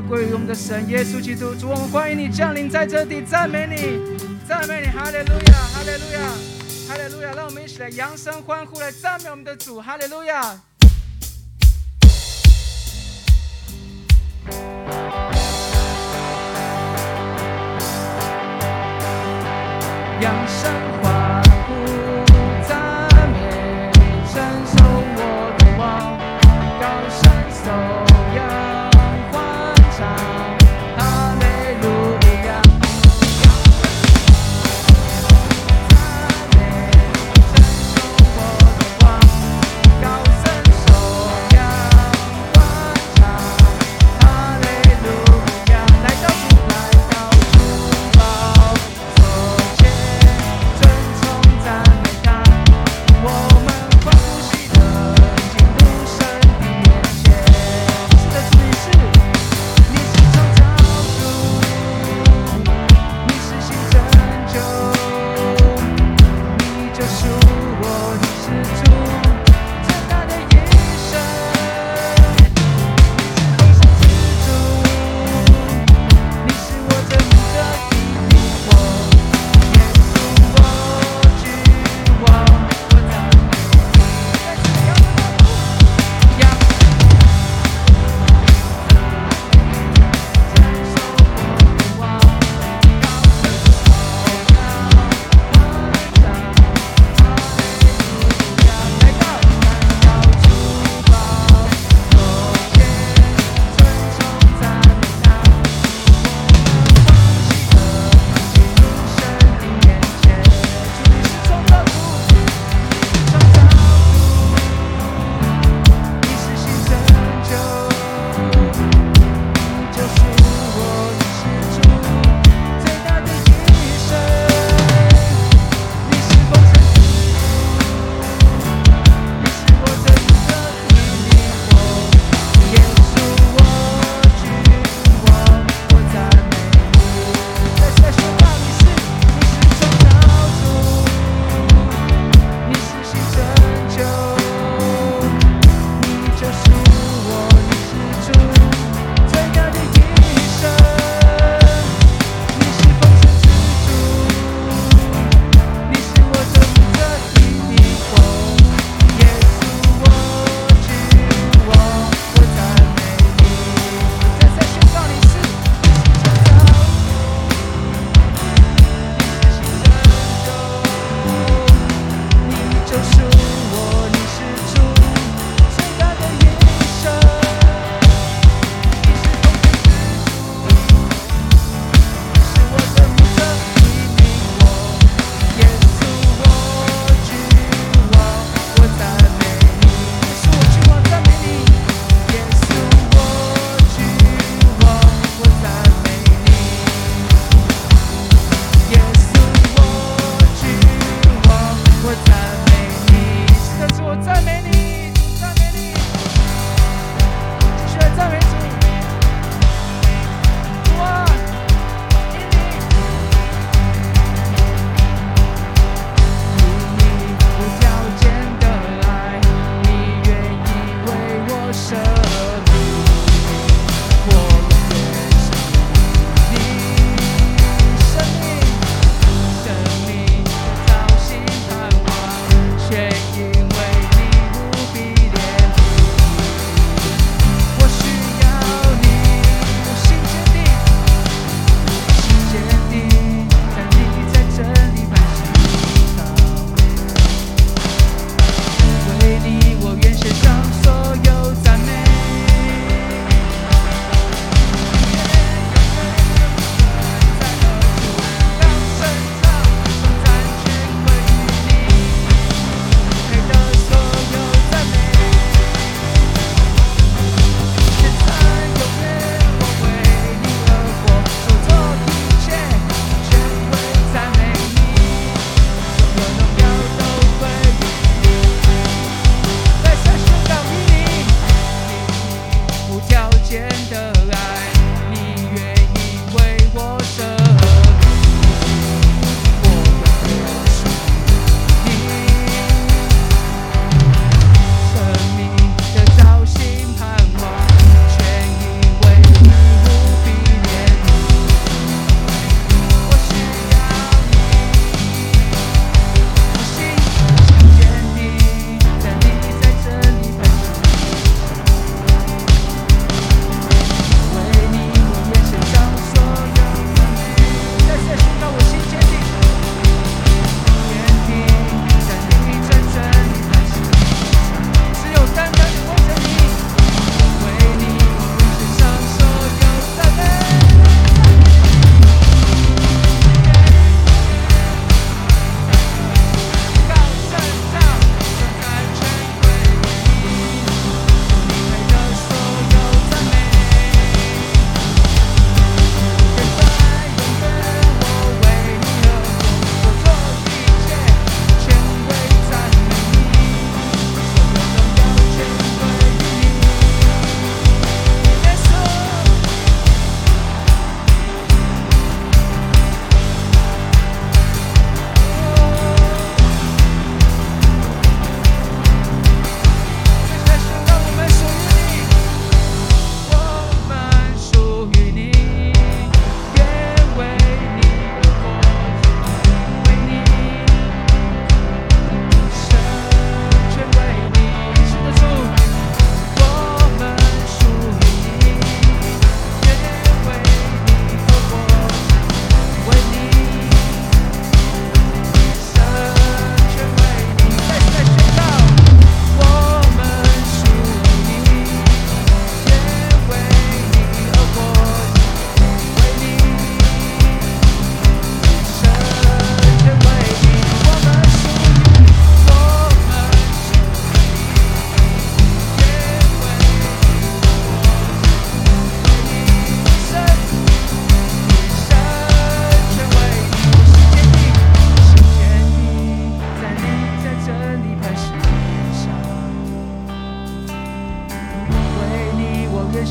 归于我们的神耶稣基督。主，我们欢迎你降临在这地，赞美你，赞美你，哈利路亚，哈利路亚，哈利路亚！让我们一起来扬声欢呼，来赞美我们的主，哈利路亚。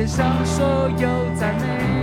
献上所有赞美。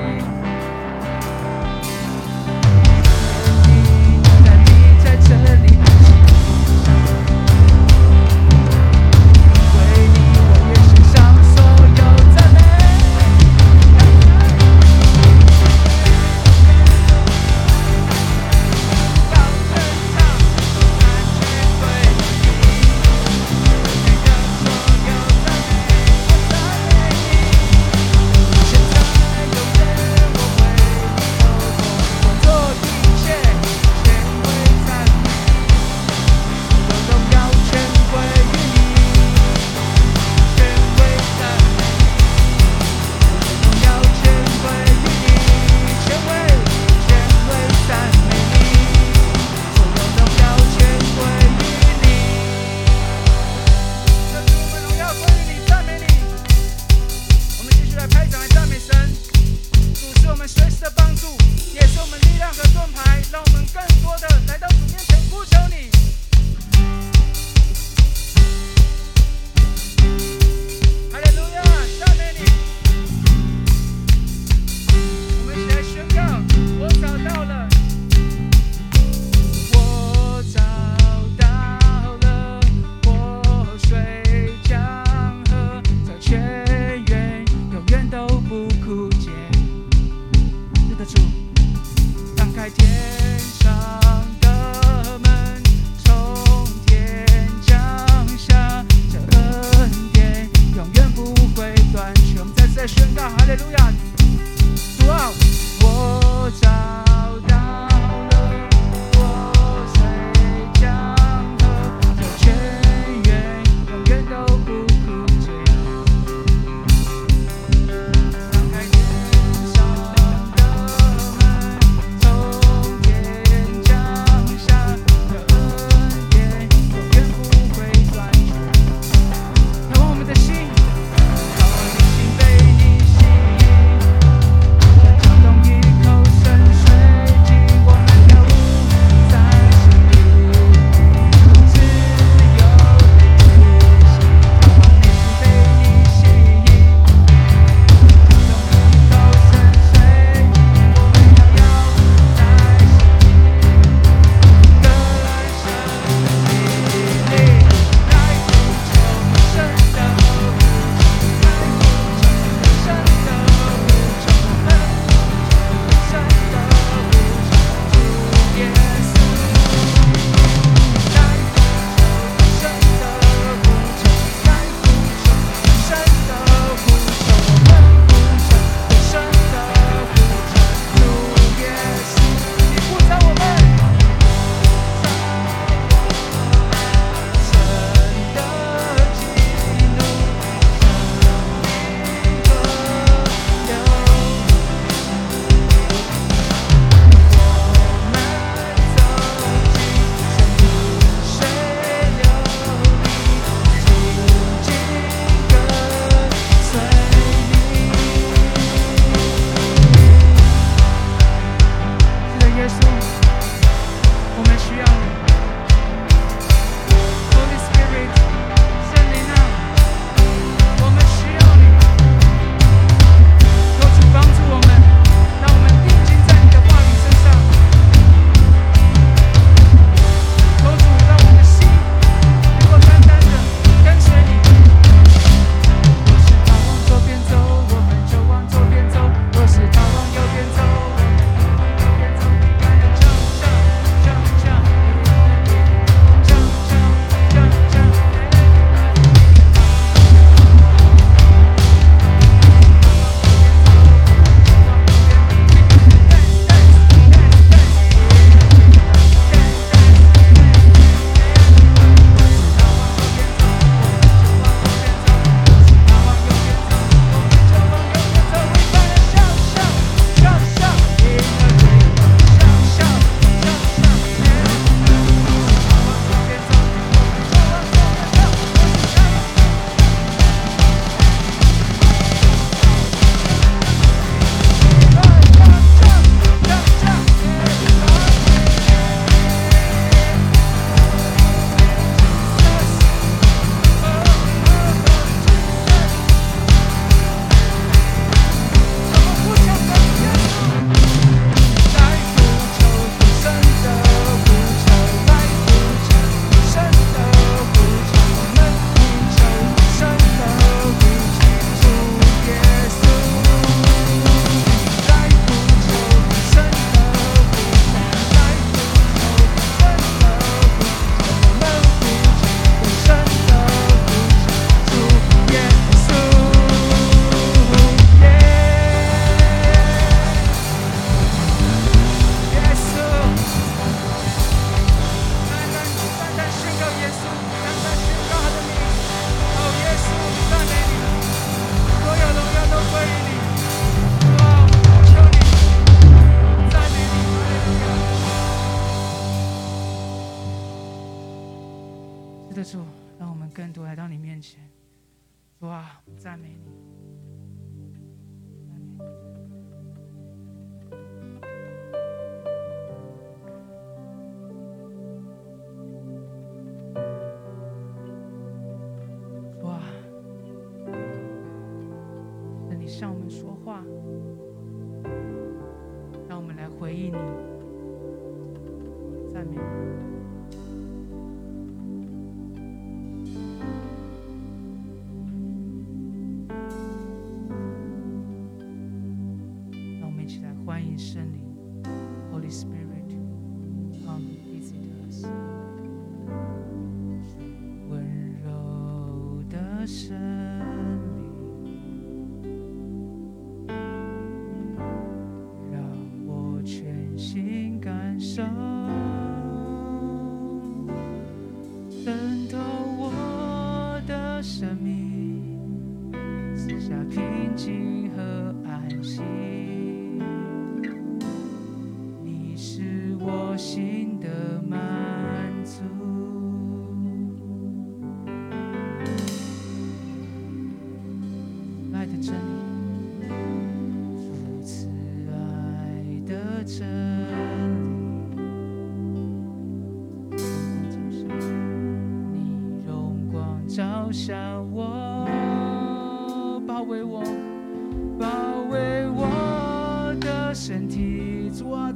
many.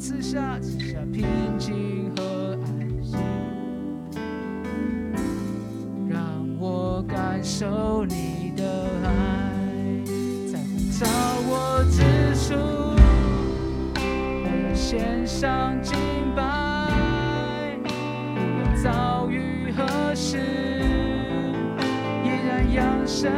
赐下赐下平静和安心，让我感受你的爱，在呼召我之处，献上敬拜，无论遭遇何时，依然扬声。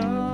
so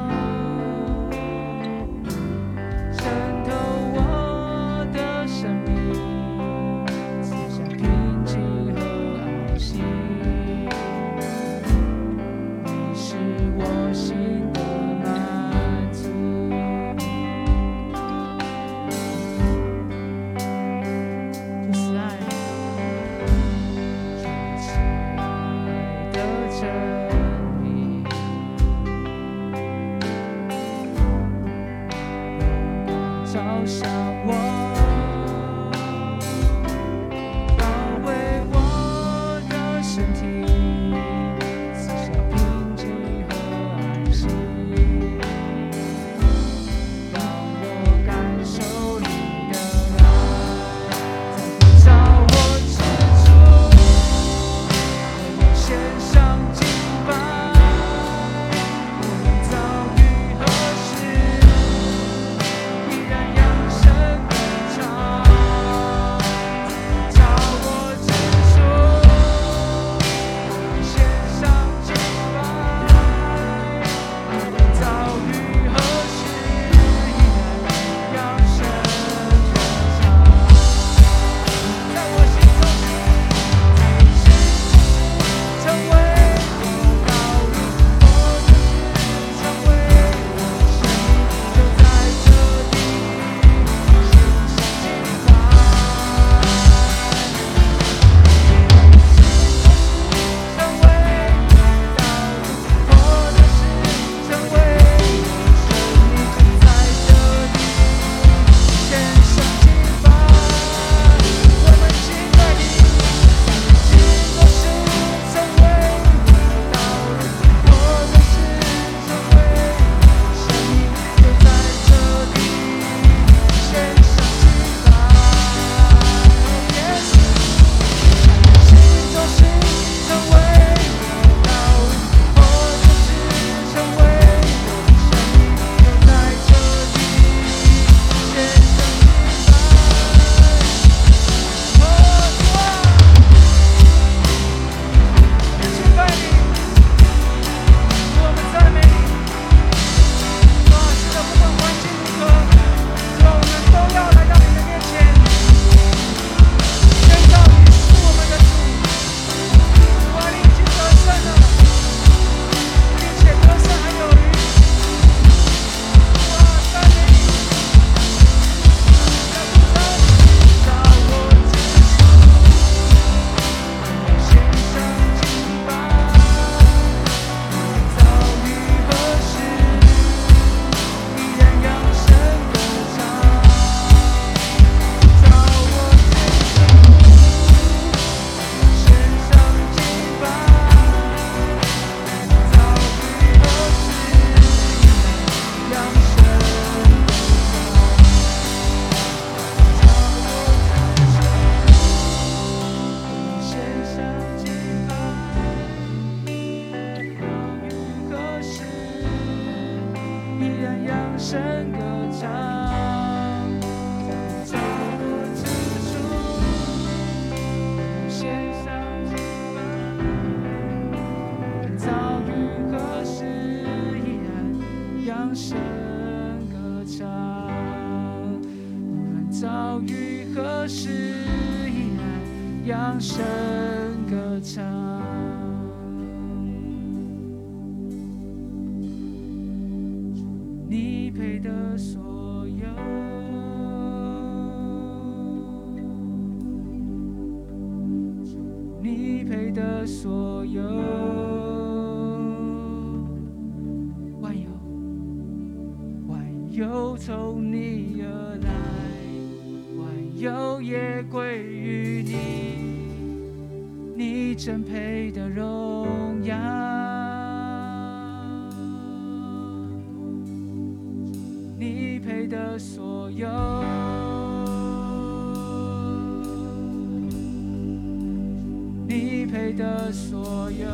你配的所有。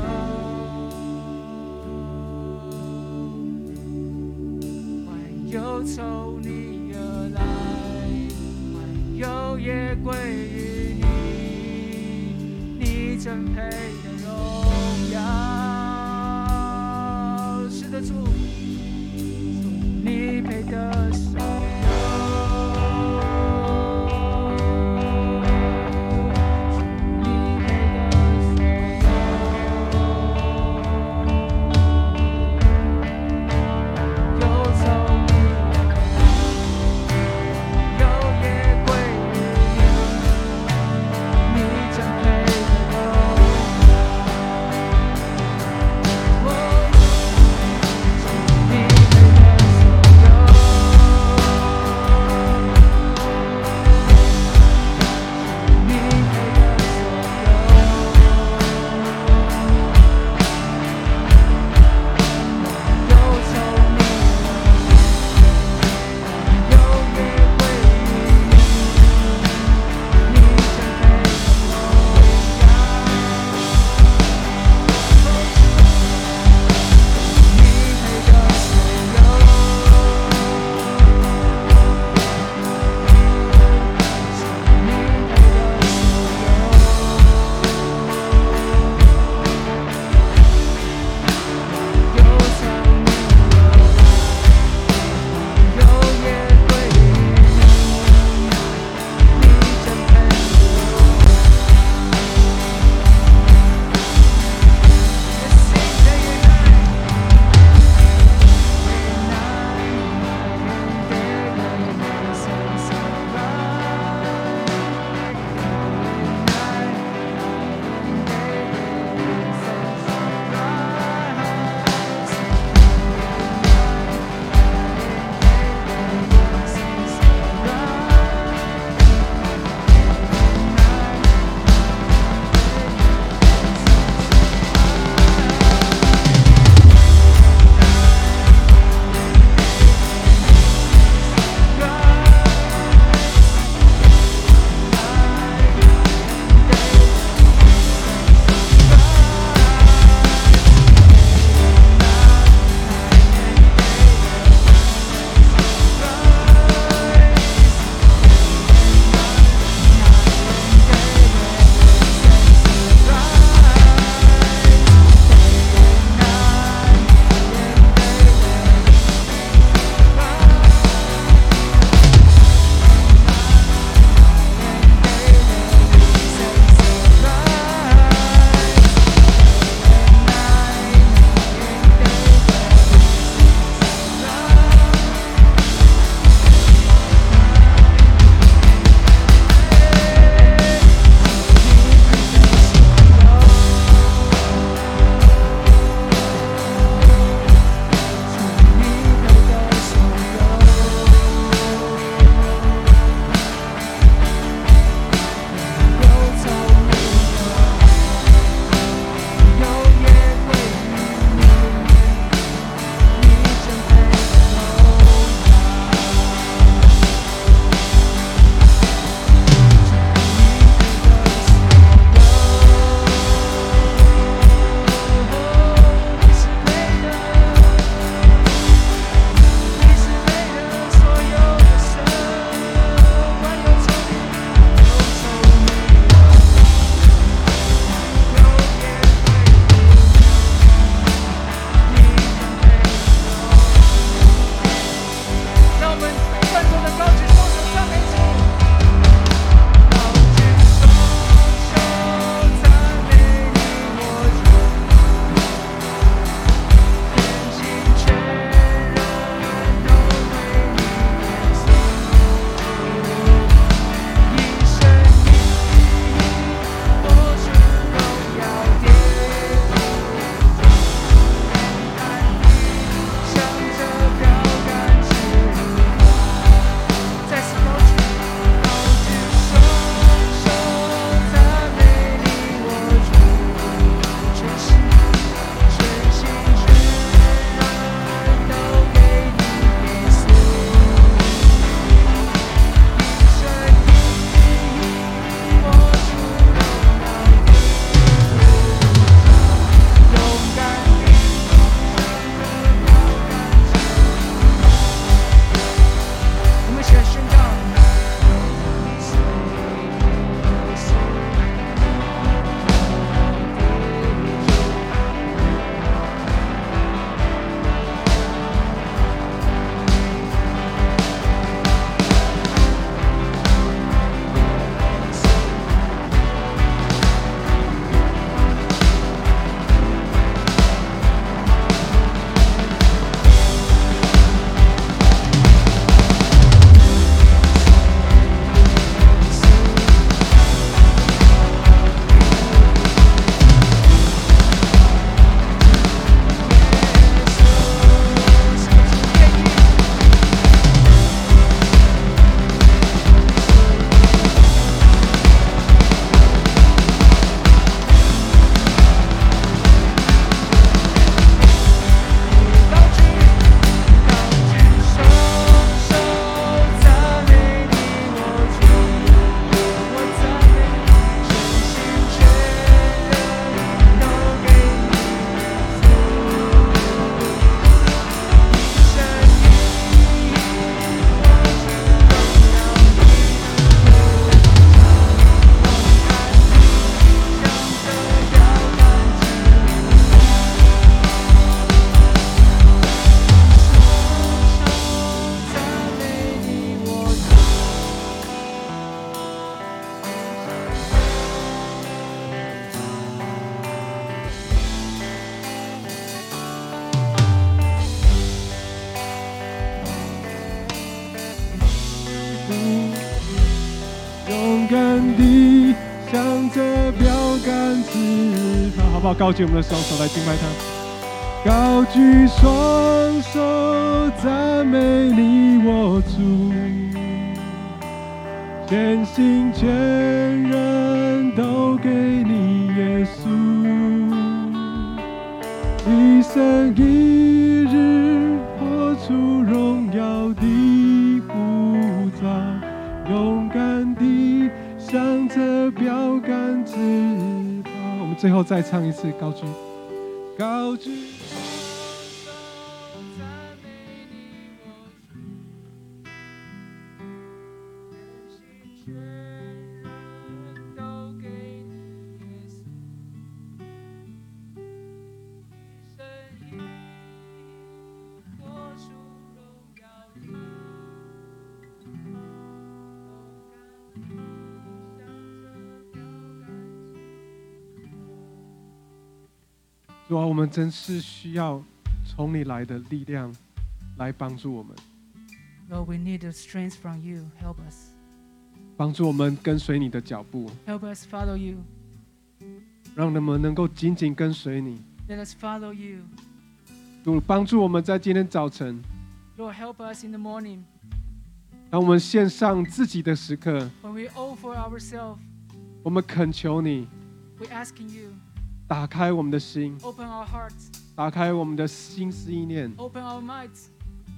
欢忧从你而来，欢忧也归于你，你真配。高举我们的双手来敬拜他。高举双手赞美你，我主，全心全人都给你，耶稣。一生一日活出荣耀的呼召，勇敢地向着标杆直。最后再唱一次，高举，高举。我们真是需要从你来的力量来帮助我们， Lord, we need the strength from you. Help us. 帮助我们跟随你的脚步， Help us follow you. 让我们能够紧紧跟随你。 Let us follow you. 主帮助我们在今天早晨， Lord, help us in the morning 当我们献上自己的时刻， when we offer ourselves. 我们恳求你 We asking you, 打开我们的心，open our hearts, 打开我们的心思意念，open our minds,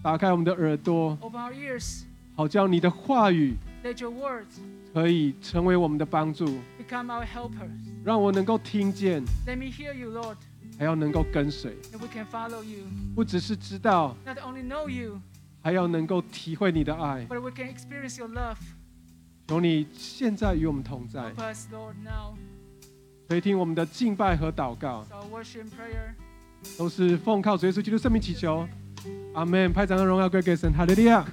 打开我们的耳朵，open our ears. 好叫你的话语 Let your words 可以成为我们的帮助，become our helpers. 让我能够听见，Let me hear you, Lord, 还要能够跟随 we can follow you. 不只是知道，Not only know you, 还要能够体会你的爱。but we can experience your love. 求你现在与我们同在，Help us, Lord, now. 垂听我们的敬拜和祷告.都是奉靠主耶稣基督圣名祈求，阿门。拍掌和荣耀归给神，哈利路亚。